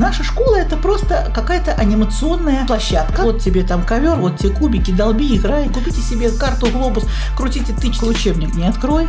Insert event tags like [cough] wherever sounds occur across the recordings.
Наша школа это просто какая-то анимационная площадка. Вот тебе там ковер, вот тебе кубики, долби, играй, купите себе карту, глобус, крутите тычку, учебник не открой.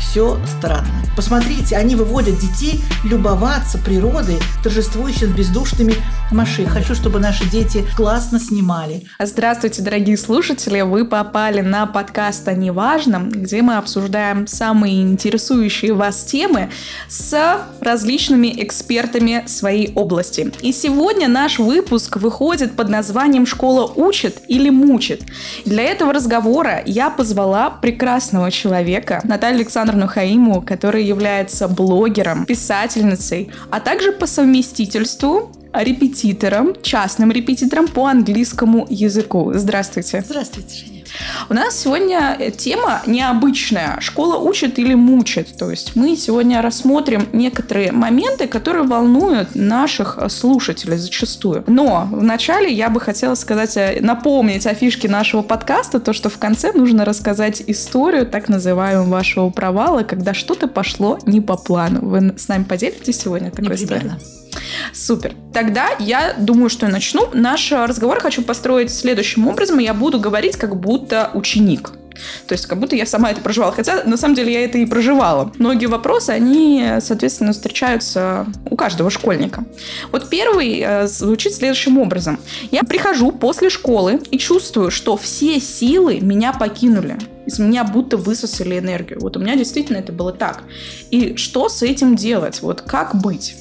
Все странно. Посмотрите, они выводят детей любоваться природой, торжествующей бездушными машинами. Хочу, чтобы наши дети классно снимали. Здравствуйте, дорогие слушатели! Вы попали на подкаст о неважном, где мы обсуждаем самые интересующие вас темы с различными экспертами своей области. И сегодня наш выпуск выходит под названием «Школа учит или мучит?». Для этого разговора я позвала прекрасного человека, Наталью Александровну Хаиму, которая является блогером, писательницей, а также по совместительству репетитором, частным репетитором по английскому языку. Здравствуйте. Здравствуйте, Женя. У нас сегодня тема необычная. Школа учит или мучит. То есть мы сегодня рассмотрим некоторые моменты, которые волнуют наших слушателей зачастую. Но вначале я бы хотела сказать, э, напомнить о фишке нашего подкаста, то, что в конце нужно рассказать историю, так называемого вашего провала, когда что-то пошло не по плану. Вы с нами поделитесь сегодня такой историей? Супер. Тогда я думаю, что я начну. Наш разговор хочу построить следующим образом. Я буду говорить, как будто ученик. То есть как будто я сама это проживала. Хотя на самом деле я это и проживала. Многие вопросы, они, соответственно, встречаются у каждого школьника. Вот первый э, звучит следующим образом. Я прихожу после школы и чувствую, что все силы меня покинули. Из меня будто высосали энергию. Вот у меня действительно это было так. И что с этим делать? Вот как быть?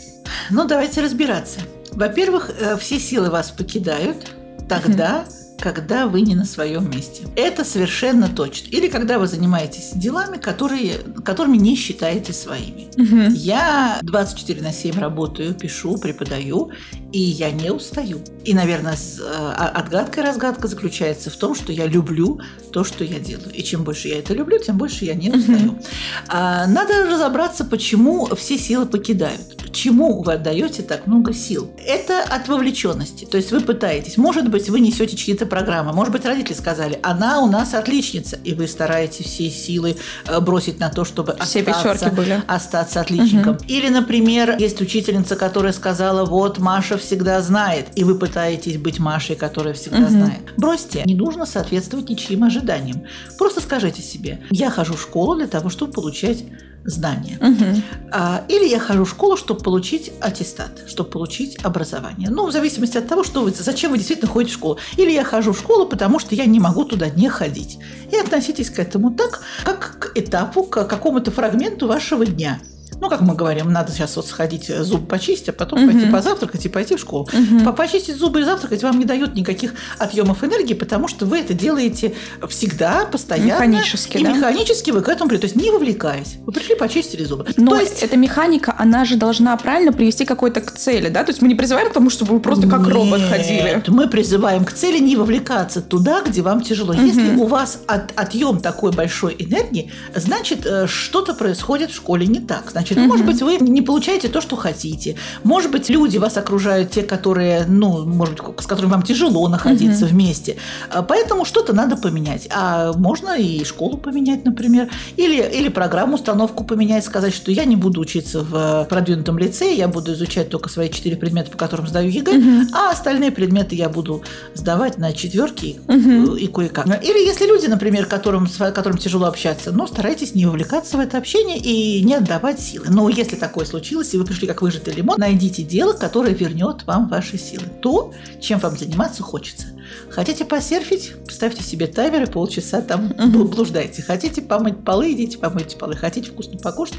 Ну, давайте разбираться. Во-первых, э, все силы вас покидают тогда, когда вы не на своем месте. Это совершенно точно. Или когда вы занимаетесь делами, которые, которыми не считаете своими. Угу. Я 24 на 7 работаю, пишу, преподаю, и я не устаю. И, наверное, э, отгадка и разгадка заключается в том, что я люблю то, что я делаю. И чем больше я это люблю, тем больше я не устаю. Угу. Надо разобраться, почему все силы покидают чему вы отдаете так много сил? Это от вовлеченности. То есть вы пытаетесь, может быть, вы несете чьи-то программы, может быть, родители сказали, она у нас отличница, и вы стараетесь все силы э, бросить на то, чтобы все остаться, были. остаться отличником. Угу. Или, например, есть учительница, которая сказала, вот Маша всегда знает, и вы пытаетесь быть Машей, которая всегда угу. знает. Бросьте, не нужно соответствовать ничьим ожиданиям. Просто скажите себе, я хожу в школу для того, чтобы получать знания. Угу. А, или я хожу в школу, чтобы получить аттестат, чтобы получить образование. Ну, в зависимости от того, что вы, зачем вы действительно ходите в школу. Или я хожу в школу, потому что я не могу туда не ходить. И относитесь к этому так, как к этапу, к какому-то фрагменту вашего дня ну, как мы говорим, надо сейчас вот сходить э, зуб почистить, а потом угу. пойти позавтракать и пойти в школу. Угу. Почистить зубы и завтракать вам не дают никаких отъемов энергии, потому что вы это делаете всегда, постоянно. Механически, И да? механически вы к этому придете. То есть не вовлекаясь. Вы пришли, почистили зубы. Но то есть... эта механика, она же должна правильно привести какой-то к цели, да? То есть мы не призываем к тому, чтобы вы просто как Нет, робот ходили. мы призываем к цели не вовлекаться туда, где вам тяжело. Угу. Если у вас от, отъем такой большой энергии, значит, э, что-то происходит в школе не так. Значит, Значит, угу. может быть, вы не получаете то, что хотите. Может быть, люди вас окружают, те, которые, ну, может быть, с которыми вам тяжело находиться угу. вместе. А, поэтому что-то надо поменять. А можно и школу поменять, например, или, или программу, установку поменять, сказать, что я не буду учиться в продвинутом лицее, я буду изучать только свои четыре предмета, по которым сдаю ЕГЭ, угу. а остальные предметы я буду сдавать на четверки угу. и кое-как. Или если люди, например, которым, которым тяжело общаться, но старайтесь не вовлекаться в это общение и не отдавать силы. Но если такое случилось, и вы пришли как выжатый лимон, найдите дело, которое вернет вам ваши силы. То, чем вам заниматься хочется. Хотите посерфить? Ставьте себе таймер и полчаса там [laughs] блуждайте. Хотите помыть полы, идите помойте полы. Хотите вкусно покушать?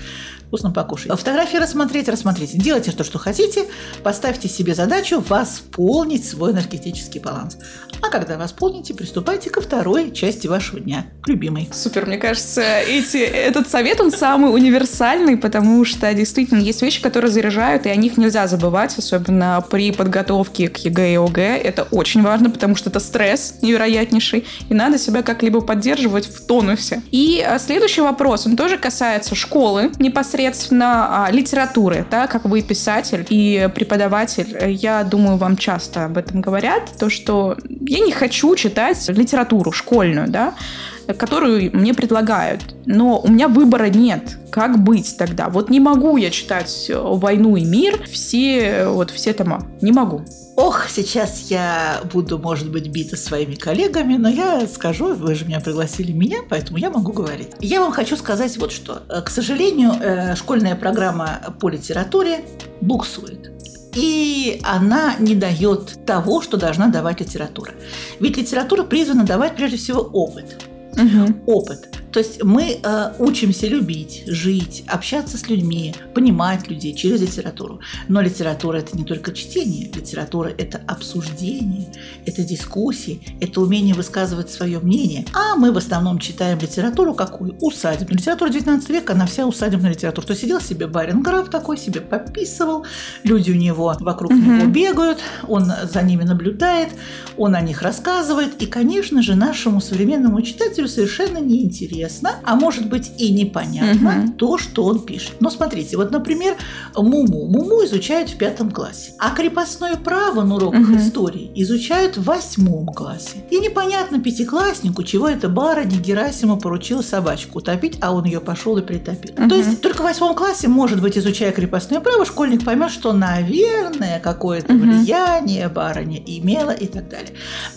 Вкусно покушайте. Фотографии рассмотреть, рассмотрите. Делайте то, что хотите. Поставьте себе задачу восполнить свой энергетический баланс. А когда восполните, приступайте ко второй части вашего дня, к любимой. Супер, мне кажется, эти, этот совет, он самый универсальный, потому что действительно есть вещи, которые заряжают, и о них нельзя забывать, особенно при подготовке к ЕГЭ и ОГЭ. Это очень важно, потому что это стресс невероятнейший, и надо себя как-либо поддерживать в тонусе. И а, следующий вопрос, он тоже касается школы, непосредственно а, литературы, да, как вы писатель и преподаватель, я думаю, вам часто об этом говорят, то, что я не хочу читать литературу школьную, да, которую мне предлагают. Но у меня выбора нет. Как быть тогда? Вот не могу я читать «Войну и мир», все, вот все тома. Не могу. Ох, сейчас я буду, может быть, бита своими коллегами, но я скажу, вы же меня пригласили меня, поэтому я могу говорить. Я вам хочу сказать вот что. К сожалению, э, школьная программа по литературе буксует. И она не дает того, что должна давать литература. Ведь литература призвана давать прежде всего опыт. Угу. Опыт. То есть мы э, учимся любить, жить, общаться с людьми, понимать людей через литературу. Но литература это не только чтение, литература это обсуждение, это дискуссии, это умение высказывать свое мнение. А мы в основном читаем литературу какую? Усадебную. Литература 19 века, она вся усадебная литература. То сидел себе барин граф такой, себе пописывал, люди у него вокруг угу. него бегают, он за ними наблюдает, он о них рассказывает. И, конечно же, нашему современному читателю совершенно неинтересно интересно, а может быть и непонятно угу. то, что он пишет. Но смотрите, вот, например, Муму. Муму изучают в пятом классе, а крепостное право на уроках угу. истории изучают в восьмом классе. И непонятно пятикласснику, чего это барыня Герасима поручила собачку утопить, а он ее пошел и притопил. Угу. То есть только в восьмом классе, может быть, изучая крепостное право, школьник поймет, что, наверное, какое-то угу. влияние барыня имела и так далее.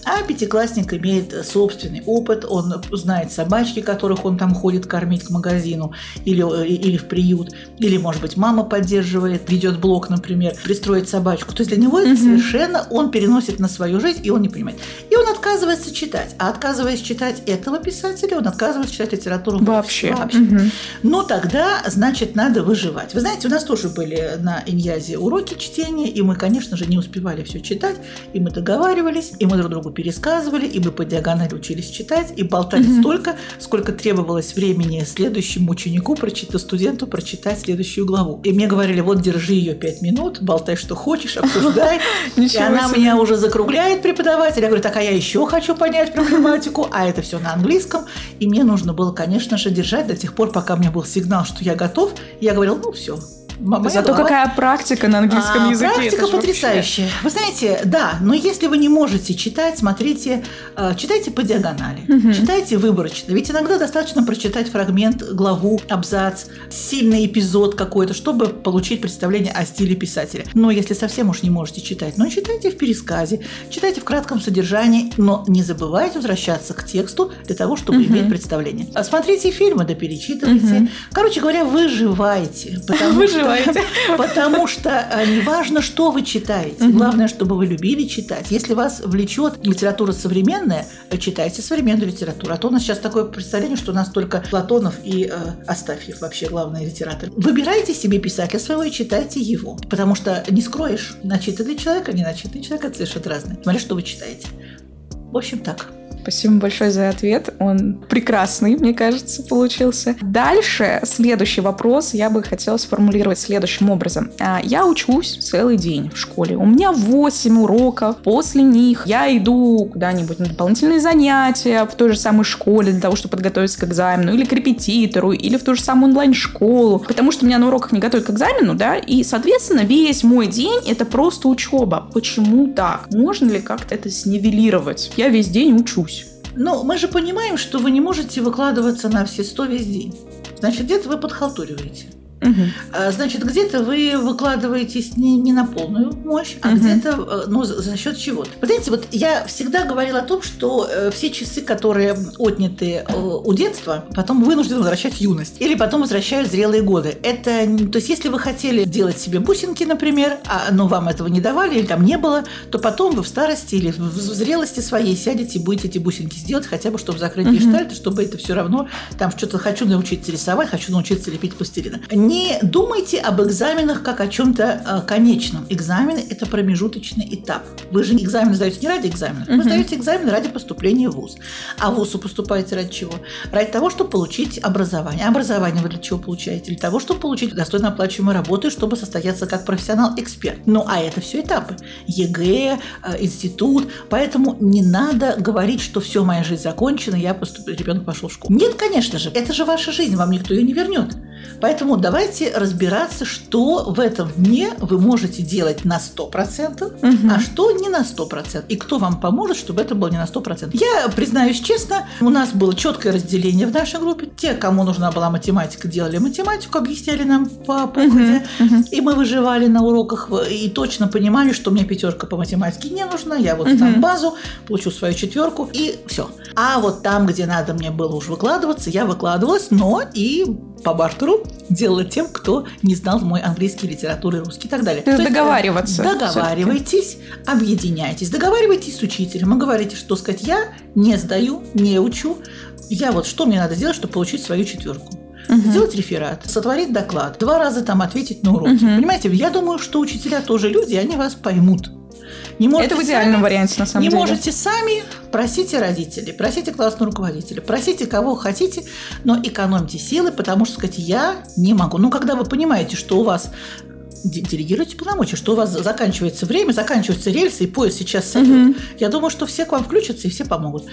А пятиклассник имеет собственный опыт, он знает собачки, которых которых он там ходит кормить к магазину или, э, или в приют, или, может быть, мама поддерживает, ведет блог, например, пристроить собачку. То есть для него это совершенно он переносит на свою жизнь, и он не понимает. И он отказывается читать. А отказываясь читать этого писателя, он отказывается читать литературу вообще. вообще. Угу. Но тогда, значит, надо выживать. Вы знаете, у нас тоже были на Иньязе уроки чтения, и мы, конечно же, не успевали все читать, и мы договаривались, и мы друг другу пересказывали, и мы по диагонали учились читать, и болтали угу. столько, сколько требовалось времени следующему ученику, прочитать, студенту прочитать следующую главу. И мне говорили, вот держи ее пять минут, болтай, что хочешь, обсуждай. [laughs] И она меня уже закругляет, преподаватель. Я говорю, так, а я еще хочу понять проблематику, а это все на английском. И мне нужно было, конечно же, держать до тех пор, пока у меня был сигнал, что я готов. Я говорил, ну все, Моя Зато голова... какая практика на английском а, языке. Практика потрясающая. Вообще... Вы знаете, да, но если вы не можете читать, смотрите, э, читайте по диагонали, угу. читайте выборочно. Ведь иногда достаточно прочитать фрагмент, главу, абзац, сильный эпизод какой-то, чтобы получить представление о стиле писателя. Но если совсем уж не можете читать, ну читайте в пересказе, читайте в кратком содержании, но не забывайте возвращаться к тексту для того, чтобы угу. иметь представление. Смотрите фильмы, да перечитывайте. Угу. Короче говоря, выживайте. Потому [laughs] что называете. [laughs] Потому что э, не важно, что вы читаете. Главное, чтобы вы любили читать. Если вас влечет литература современная, э, читайте современную литературу. А то у нас сейчас такое представление, что у нас только Платонов и э, Астафьев вообще главные литераторы. Выбирайте себе писателя своего и читайте его. Потому что не скроешь, начитанный человек, а не начитанный человек, это совершенно разные. Смотри, что вы читаете. В общем, так. Спасибо большое за ответ. Он прекрасный, мне кажется, получился. Дальше, следующий вопрос я бы хотела сформулировать следующим образом. А, я учусь целый день в школе. У меня 8 уроков. После них я иду куда-нибудь на дополнительные занятия в той же самой школе для того, чтобы подготовиться к экзамену, или к репетитору, или в ту же самую онлайн-школу. Потому что меня на уроках не готовят к экзамену, да, и, соответственно, весь мой день это просто учеба. Почему так? Можно ли как-то это снивелировать? Я весь день учусь. Ну, мы же понимаем, что вы не можете выкладываться на все сто весь день. Значит, где-то вы подхалтуриваете. Угу. Значит, где-то вы выкладываетесь не, не на полную мощь, а угу. где-то э, ну, за счет чего-то. Вы знаете, вот я всегда говорила о том, что э, все часы, которые отняты у детства, потом вынуждены возвращать юность. Или потом возвращают зрелые годы. Это, то есть, если вы хотели делать себе бусинки, например, а, но вам этого не давали или там не было, то потом вы в старости или в зрелости своей сядете и будете эти бусинки сделать, хотя бы, чтобы закрыть угу. гештальт, чтобы это все равно, там что-то хочу научиться рисовать, хочу научиться лепить пластилина не думайте об экзаменах как о чем-то э, конечном. Экзамены – это промежуточный этап. Вы же экзамены сдаете не ради экзамена. Вы сдаете экзамены ради поступления в ВУЗ. А в ВУЗ вы поступаете ради чего? Ради того, чтобы получить образование. образование вы для чего получаете? Для того, чтобы получить достойно оплачиваемую работу, чтобы состояться как профессионал-эксперт. Ну, а это все этапы. ЕГЭ, институт. Поэтому не надо говорить, что все, моя жизнь закончена, я поступ... ребенок пошел в школу. Нет, конечно же, это же ваша жизнь, вам никто ее не вернет. Поэтому давайте разбираться, что в этом дне вы можете делать на 100%, угу. а что не на 100%. И кто вам поможет, чтобы это было не на 100%. Я признаюсь честно, у нас было четкое разделение в нашей группе. Те, кому нужна была математика, делали математику, объясняли нам по ходу. Угу. Угу. И мы выживали на уроках и точно понимали, что мне пятерка по математике не нужна. Я вот угу. там базу, получу свою четверку и все. А вот там, где надо мне было уж выкладываться, я выкладывалась, но и по бартеру делала тем, кто не знал мой английский, литературу, русский и так далее. То, То есть договариваться. Договаривайтесь, объединяйтесь, договаривайтесь с учителем и говорите, что сказать, я не сдаю, не учу, я вот что мне надо сделать, чтобы получить свою четверку. Угу. Сделать реферат, сотворить доклад, два раза там ответить на уроки. Угу. Понимаете, я думаю, что учителя тоже люди, они вас поймут. Не можете Это в идеальном сами, варианте, на самом не деле. Не можете сами, просите родителей, просите классного руководителя, просите кого хотите, но экономьте силы, потому что сказать я не могу. Ну, когда вы понимаете, что у вас делегируйте полномочия, что у вас заканчивается время, заканчиваются рельсы, и поезд сейчас сойдет. Угу. Я думаю, что все к вам включатся и все помогут.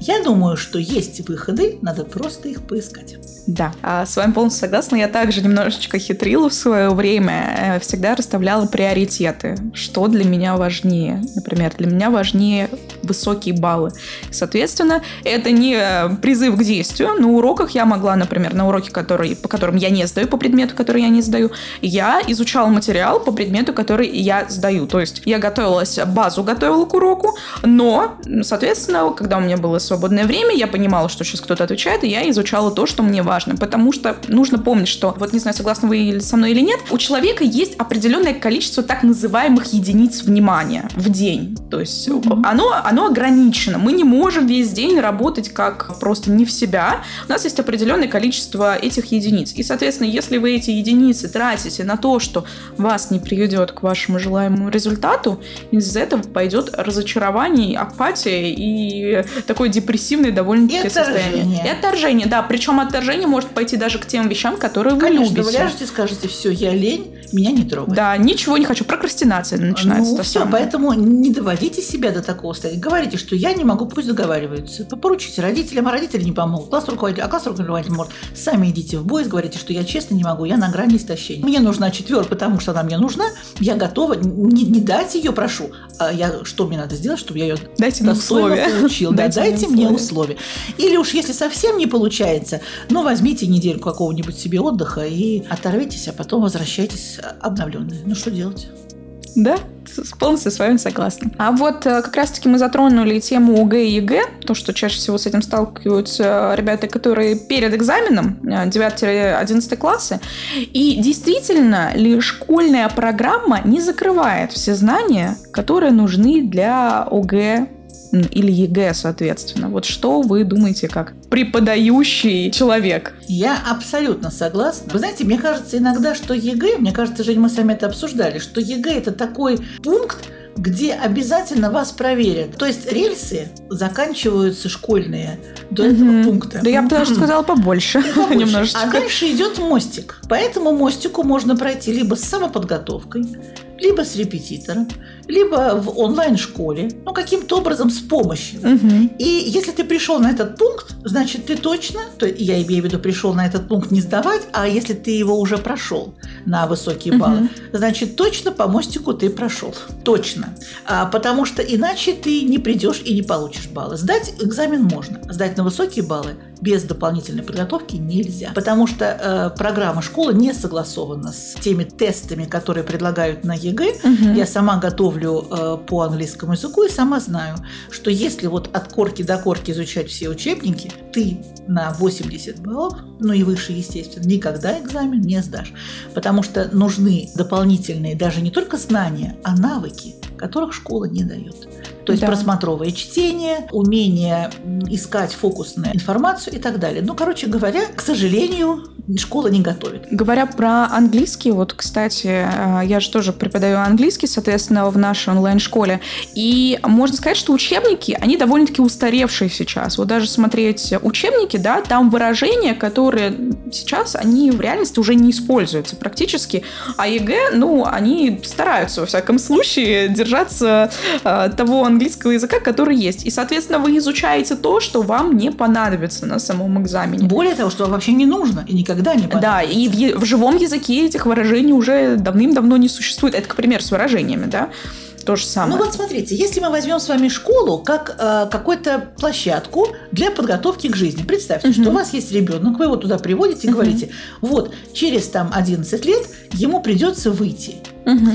Я думаю, что есть выходы, надо просто их поискать. Да, а с вами полностью согласна. Я также немножечко хитрила в свое время, э, всегда расставляла приоритеты, что для меня важнее. Например, для меня важнее высокие баллы. Соответственно, это не призыв к действию. На уроках я могла, например, на уроке, который, по которым я не сдаю, по предмету, который я не сдаю, я изучала материал по предмету, который я сдаю. То есть я готовилась, базу готовила к уроку, но, соответственно, когда у меня было свободное время, я понимала, что сейчас кто-то отвечает, и я изучала то, что мне важно. Потому что нужно помнить, что, вот не знаю, согласны вы со мной или нет, у человека есть определенное количество так называемых единиц внимания в день. То есть mm-hmm. оно, оно ограничено. Мы не можем весь день работать как просто не в себя. У нас есть определенное количество этих единиц. И, соответственно, если вы эти единицы тратите на то, что вас не приведет к вашему желаемому результату, из этого пойдет разочарование, апатия и такое депрессивное довольно-таки состояние. И отторжение, да. Причем отторжение может пойти даже к тем вещам, которые Конечно, вы любите. вы ляжете, скажете, все, я лень, меня не трогай. Да, ничего не хочу. Прокрастинация начинается. Ну, все, самое. поэтому не доводите себя до такого состояния. Говорите, что я не могу, пусть договариваются. Поручите родителям, а родители не помогут. Класс руководитель, а класс руководитель может. Сами идите в бой, говорите, что я честно не могу, я на грани истощения. Мне нужна четверка, потому что она мне нужна. Я готова. Не, не дать ее, прошу. А я, что мне надо сделать, чтобы я ее дайте мне условия. получил? Дайте, да, дайте мне условия. Или уж если совсем не получается, ну возьмите недельку какого-нибудь себе отдыха и оторвитесь, а потом возвращайтесь обновленные. Ну что делать? Да, полностью с вами согласна. А вот э, как раз-таки мы затронули тему ОГЭ и ЕГЭ, то, что чаще всего с этим сталкиваются ребята, которые перед экзаменом 9-11 э, классы. И действительно ли школьная программа не закрывает все знания, которые нужны для ОГЭ или ЕГЭ, соответственно. Вот что вы думаете как преподающий человек? Я абсолютно согласна. Вы знаете, мне кажется иногда, что ЕГЭ, мне кажется, Жень, мы сами это обсуждали, что ЕГЭ это такой пункт, где обязательно вас проверят. То есть рельсы заканчиваются школьные до угу. этого пункта. Да я бы даже сказала побольше. побольше. Немножечко. А дальше идет мостик. По этому мостику можно пройти либо с самоподготовкой, либо с репетитором, либо в онлайн-школе, ну, каким-то образом с помощью. Угу. И если ты пришел на этот пункт, значит, ты точно, то я имею в виду, пришел на этот пункт не сдавать, а если ты его уже прошел на высокие баллы, угу. значит, точно по мостику ты прошел. Точно. А, потому что иначе ты не придешь и не получишь баллы. Сдать экзамен можно. Сдать на высокие баллы без дополнительной подготовки нельзя. Потому что э, программа школы не согласована с теми тестами, которые предлагают на ЕГЭ. Угу. Я сама готовлю э, по английскому языку и сама знаю, что если вот от корки до корки изучать все учебники, ты на 80 баллов, ну и выше, естественно, никогда экзамен не сдашь. Потому что нужны дополнительные даже не только знания, а навыки, которых школа не дает. То есть да. просмотровое чтение, умение искать фокусную информацию и так далее. Ну, короче говоря, к сожалению, школа не готовит. Говоря про английский, вот, кстати, э, я же тоже преподаю английский, соответственно, в нашей онлайн-школе. И можно сказать, что учебники, они довольно-таки устаревшие сейчас. Вот даже смотреть учебники, да, там выражения, которые сейчас, они в реальности уже не используются практически. А ЕГЭ, ну, они стараются, во всяком случае, держаться э, того английского языка, который есть. И, соответственно, вы изучаете то, что вам не понадобится на самом экзамене. Более того, что вообще не нужно и никогда не Да, и в, в живом языке этих выражений уже давным-давно не существует. Это, к примеру, с выражениями, да? То же самое. Ну вот смотрите, если мы возьмем с вами школу как э, какую-то площадку для подготовки к жизни. Представьте, угу. что у вас есть ребенок, вы его туда приводите и угу. говорите, вот через там 11 лет ему придется выйти. Угу.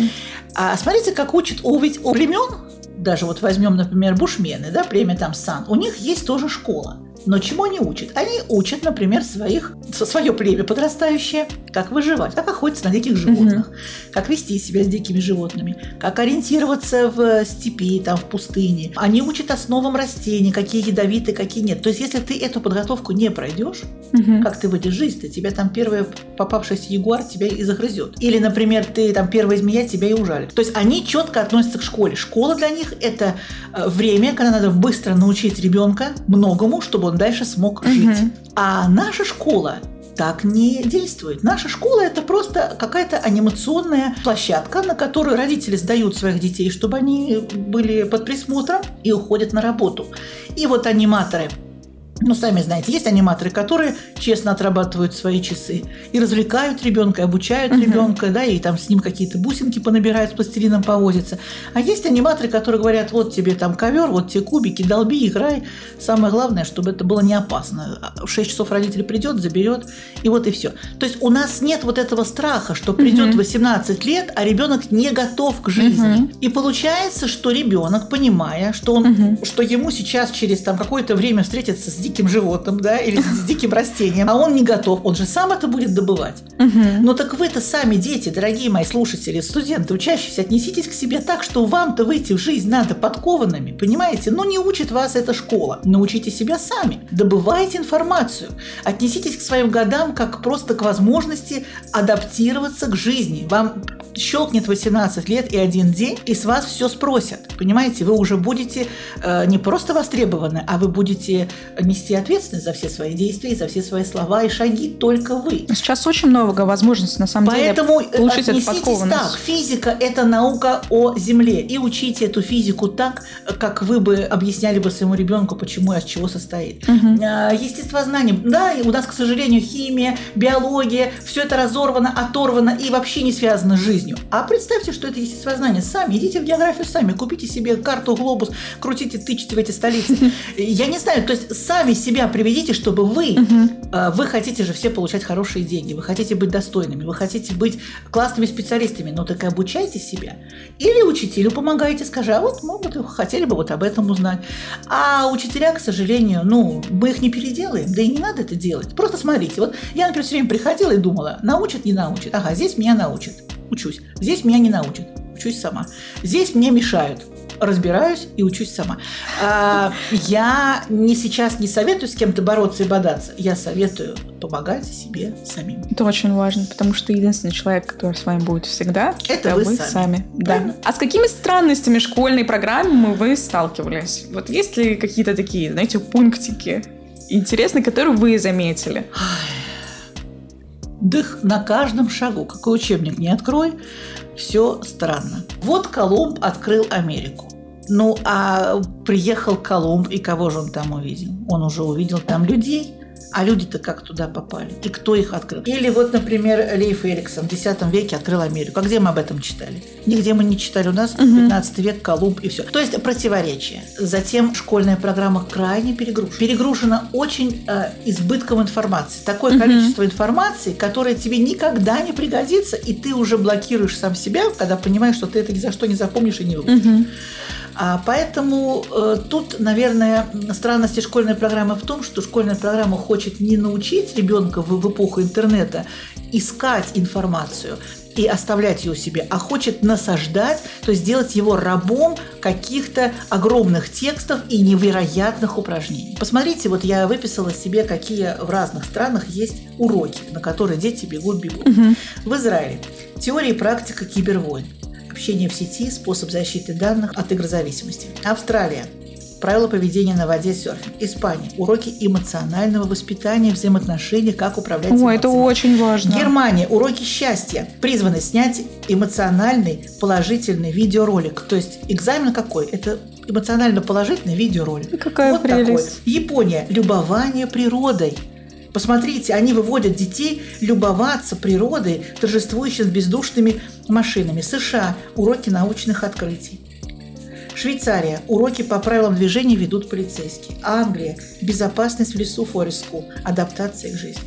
А смотрите, как учат ведь у племен, даже вот возьмем, например, бушмены, да, племя там Сан, у них есть тоже школа. Но чему они учат? Они учат, например, своих, свое племя подрастающее, как выживать, как охотиться на диких животных, угу. как вести себя с дикими животными, как ориентироваться в степи, там, в пустыне. Они учат основам растений, какие ядовиты, какие нет. То есть, если ты эту подготовку не пройдешь, угу. как ты выйдешь жизнь, то тебя там первый попавшийся ягуар тебя и загрызет. Или, например, ты там первая змея тебя и ужалит. То есть, они четко относятся к школе. Школа для них – это э, время, когда надо быстро научить ребенка многому, чтобы он дальше смог угу. жить. А наша школа так не действует. Наша школа это просто какая-то анимационная площадка, на которую родители сдают своих детей, чтобы они были под присмотром и уходят на работу. И вот аниматоры ну, сами знаете, есть аниматоры, которые честно отрабатывают свои часы и развлекают ребенка, обучают uh-huh. ребенка, да, и там с ним какие-то бусинки понабирают, с пластилином повозятся. А есть аниматоры, которые говорят, вот тебе там ковер, вот тебе кубики, долби, играй. Самое главное, чтобы это было не опасно. В 6 часов родитель придет, заберет, и вот и все. То есть у нас нет вот этого страха, что придет uh-huh. 18 лет, а ребенок не готов к жизни. Uh-huh. И получается, что ребенок, понимая, что, он, uh-huh. что ему сейчас через там какое-то время встретиться с диким животным, да, или с диким растением, а он не готов, он же сам это будет добывать. Угу. Но так вы-то сами, дети, дорогие мои слушатели, студенты, учащиеся, отнеситесь к себе так, что вам-то выйти в жизнь надо подкованными, понимаете? Но не учит вас эта школа. Научите себя сами. Добывайте информацию. Отнеситесь к своим годам как просто к возможности адаптироваться к жизни. Вам щелкнет 18 лет и один день, и с вас все спросят. Понимаете, вы уже будете э, не просто востребованы, а вы будете нести ответственность за все свои действия, за все свои слова и шаги только вы. Сейчас очень много возможностей, на самом Поэтому деле, получить отнеситесь так. Физика – это наука о Земле. И учите эту физику так, как вы бы объясняли бы своему ребенку, почему и от чего состоит. Угу. Естествознание. Да, у нас, к сожалению, химия, биология, все это разорвано, оторвано и вообще не связано с жизнью. А представьте, что это естествознание. Сами идите в географию сами, купите себе карту, глобус, крутите, тычите в эти столицы. [laughs] Я не знаю, то есть сами себя приведите, чтобы вы, угу. вы хотите же все получать хорошие деньги, вы хотите быть достойными, вы хотите быть классными специалистами, но так и обучайте себя. Или учителю помогайте, скажи, а вот могут, хотели бы вот об этом узнать. А учителя, к сожалению, ну, мы их не переделаем, да и не надо это делать. Просто смотрите, вот я, например, все время приходила и думала, научат, не научат. Ага, здесь меня научат, учусь. Здесь меня не научат, учусь сама. Здесь мне мешают, разбираюсь и учусь сама. А, я не сейчас не советую с кем-то бороться и бодаться. Я советую помогать себе самим. Это очень важно, потому что единственный человек, который с вами будет всегда, это, это вы, вы сами. сами. Да. А с какими странностями школьной программы вы сталкивались? Вот есть ли какие-то такие, знаете, пунктики интересные, которые вы заметили? Дых на каждом шагу, какой учебник не открой, все странно. Вот Колумб открыл Америку. Ну, а приехал Колумб, и кого же он там увидел? Он уже увидел там людей, а люди-то как туда попали? И кто их открыл? Или вот, например, Лейф Эриксон в X веке открыл Америку. А где мы об этом читали? Нигде мы не читали. У нас угу. 15 век, Колумб и все. То есть противоречие. Затем школьная программа крайне перегружена. Перегружена очень э, избытком информации. Такое угу. количество информации, которое тебе никогда не пригодится, и ты уже блокируешь сам себя, когда понимаешь, что ты это ни за что не запомнишь и не выучишь. Угу. А поэтому э, тут, наверное, странности школьной программы в том, что школьная программа хочет не научить ребенка в, в эпоху интернета искать информацию и оставлять ее себе, а хочет насаждать, то есть сделать его рабом каких-то огромных текстов и невероятных упражнений. Посмотрите, вот я выписала себе, какие в разных странах есть уроки, на которые дети бегут-бегут. Угу. В Израиле теория и практика кибервойн общение в сети, способ защиты данных от игрозависимости. Австралия. Правила поведения на воде, серфинг. Испания. Уроки эмоционального воспитания, взаимоотношений, как управлять О, эмоциями. это очень важно. Германия. Уроки счастья. Призваны снять эмоциональный положительный видеоролик. То есть экзамен какой? Это эмоционально положительный видеоролик. Какая вот прелесть. такой. Япония. Любование природой Посмотрите, они выводят детей любоваться природой, торжествующей с бездушными машинами. США – уроки научных открытий. Швейцария. Уроки по правилам движения ведут полицейские. Англия. Безопасность в лесу School. Адаптация к жизни.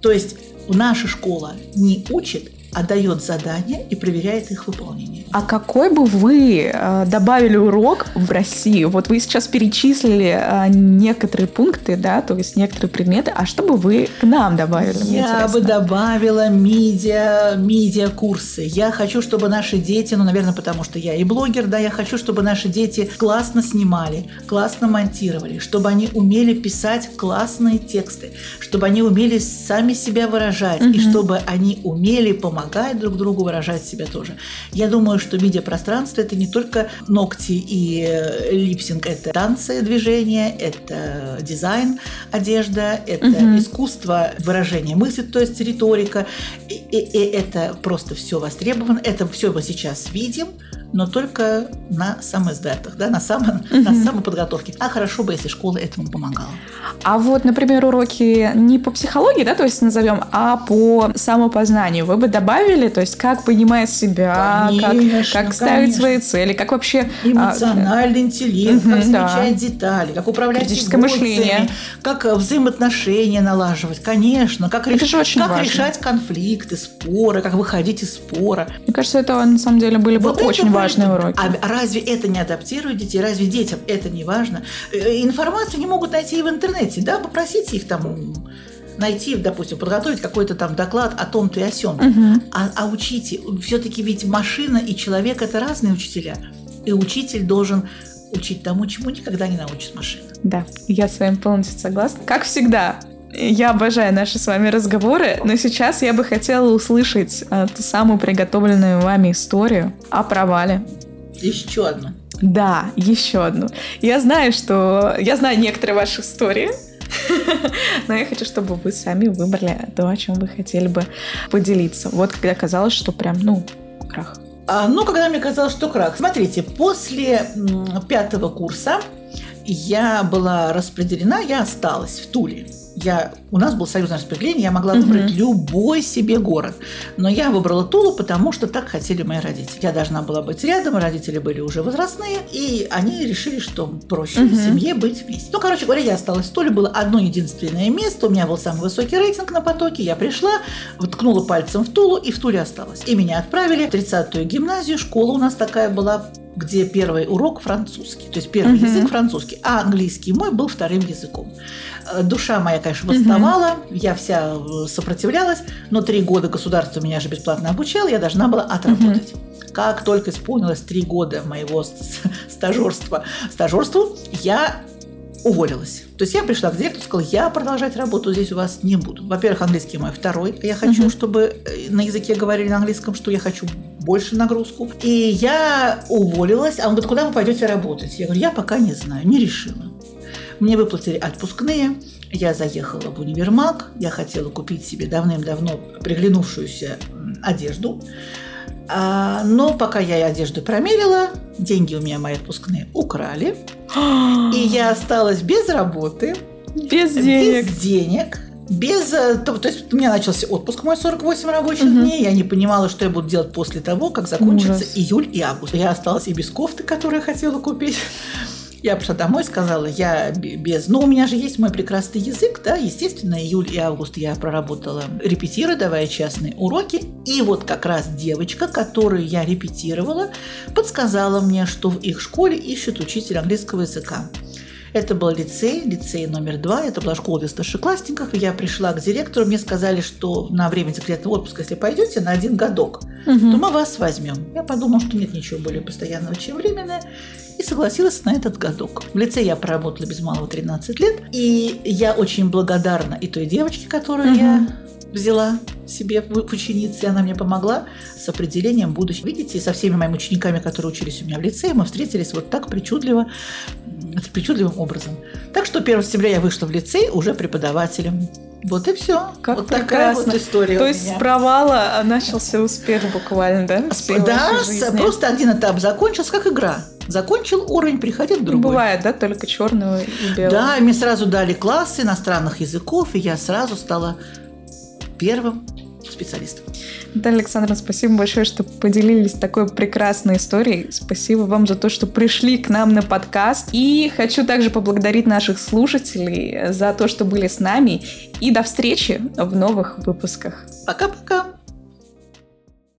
То есть наша школа не учит, а дает задания и проверяет их выполнение. А какой бы вы э, добавили урок в России? Вот вы сейчас перечислили э, некоторые пункты, да, то есть некоторые предметы, а что бы вы к нам добавили? Я бы добавила медиа, медиа-курсы. Я хочу, чтобы наши дети, ну, наверное, потому что я и блогер, да, я хочу, чтобы наши дети классно снимали, классно монтировали, чтобы они умели писать классные тексты, чтобы они умели сами себя выражать, угу. и чтобы они умели помогать друг другу выражать себя тоже. Я думаю, что медиапространство – это не только ногти и э, липсинг, это танцы, движения, это дизайн, одежда, это угу. искусство выражения мысли, то есть риторика. И, и, и это просто все востребовано, это все мы сейчас видим, но только на самоиздатах, да, на, само, угу. на самоподготовке. А хорошо бы, если школа этому помогала. А вот, например, уроки не по психологии, да, то есть назовем, а по самопознанию вы бы добавили, то есть как понимать себя, конечно, как, как ставить конечно. свои цели, как вообще... А, Эмоциональный а, интеллект, угу, как замечать да. детали, как управлять Критическое эмоциями, мышление. как взаимоотношения налаживать, конечно, как, это реш... очень как важно. решать конфликты, споры, как выходить из спора. Мне кажется, это на самом деле были бы вот очень важны важные уроки. А разве это не адаптирует детей? Разве детям это не важно? Э, информацию не могут найти и в интернете, да? Попросите их там найти, допустим, подготовить какой-то там доклад о том-то и о сём. Угу. А, а учите, все-таки ведь машина и человек – это разные учителя. И учитель должен учить тому, чему никогда не научит машина. Да, я с вами полностью согласна. Как всегда, я обожаю наши с вами разговоры, но сейчас я бы хотела услышать а, ту самую приготовленную вами историю о провале. Еще одну. Да, еще одну. Я знаю, что... Я знаю некоторые ваши истории, [laughs] но я хочу, чтобы вы сами выбрали то, о чем вы хотели бы поделиться. Вот когда казалось, что прям, ну, крах. А, ну, когда мне казалось, что крах. Смотрите, после пятого курса я была распределена, я осталась в Туле я, у нас был союзное распределение, я могла выбрать угу. любой себе город. Но я выбрала Тулу, потому что так хотели мои родители. Я должна была быть рядом, родители были уже возрастные, и они решили, что проще угу. в семье быть вместе. Ну, короче говоря, я осталась в Туле, было одно единственное место, у меня был самый высокий рейтинг на потоке, я пришла, ткнула пальцем в Тулу и в Туле осталась. И меня отправили в 30-ю гимназию, школа у нас такая была где первый урок французский, то есть первый uh-huh. язык французский, а английский мой был вторым языком. Э, душа моя, конечно, восставала, uh-huh. я вся э, сопротивлялась, но три года государство меня же бесплатно обучало, я должна была отработать. Uh-huh. Как только исполнилось три года моего стажерства, стажерству, я уволилась. То есть я пришла к директору и сказала, я продолжать работу здесь у вас не буду. Во-первых, английский мой второй. Я хочу, uh-huh. чтобы э, на языке говорили на английском, что я хочу больше нагрузку. И я уволилась. А он говорит, куда вы пойдете работать? Я говорю, я пока не знаю, не решила. Мне выплатили отпускные. Я заехала в универмаг. Я хотела купить себе давным-давно приглянувшуюся одежду. А, но пока я одежду промерила, деньги у меня мои отпускные украли. [gasps] И я осталась без работы. Без денег. Без денег. Без, э, то, то есть у меня начался отпуск мой 48 рабочих угу. дней. Я не понимала, что я буду делать после того, как закончится Ужас. июль и август. Я осталась и без кофты, которую я хотела купить. [laughs] Я пришла домой, сказала, я без... Ну, у меня же есть мой прекрасный язык, да, естественно, июль и август я проработала, репетируя, давая частные уроки. И вот как раз девочка, которую я репетировала, подсказала мне, что в их школе ищут учителя английского языка. Это был лицей, лицей номер два, это была школа для старшеклассников. Я пришла к директору, мне сказали, что на время декретного отпуска, если пойдете на один годок, угу. то мы вас возьмем. Я подумала, что нет ничего более постоянного, чем временное и согласилась на этот годок. В лице я проработала без малого 13 лет, и я очень благодарна и той девочке, которую угу. я взяла себе в ученицы, и она мне помогла с определением будущего. Видите, со всеми моими учениками, которые учились у меня в лицее, мы встретились вот так причудливо, причудливым образом. Так что 1 сентября я вышла в лицей уже преподавателем. Вот и все. Как вот такая вот история То есть с провала а, начался успех буквально, да? Да, просто один этап закончился, как игра. Закончил уровень, приходил к другой. Бывает, да, только черного и белого. Да, мне сразу дали класс иностранных языков, и я сразу стала первым специалистом. Наталья Александровна, спасибо большое, что поделились такой прекрасной историей. Спасибо вам за то, что пришли к нам на подкаст. И хочу также поблагодарить наших слушателей за то, что были с нами. И до встречи в новых выпусках. Пока-пока.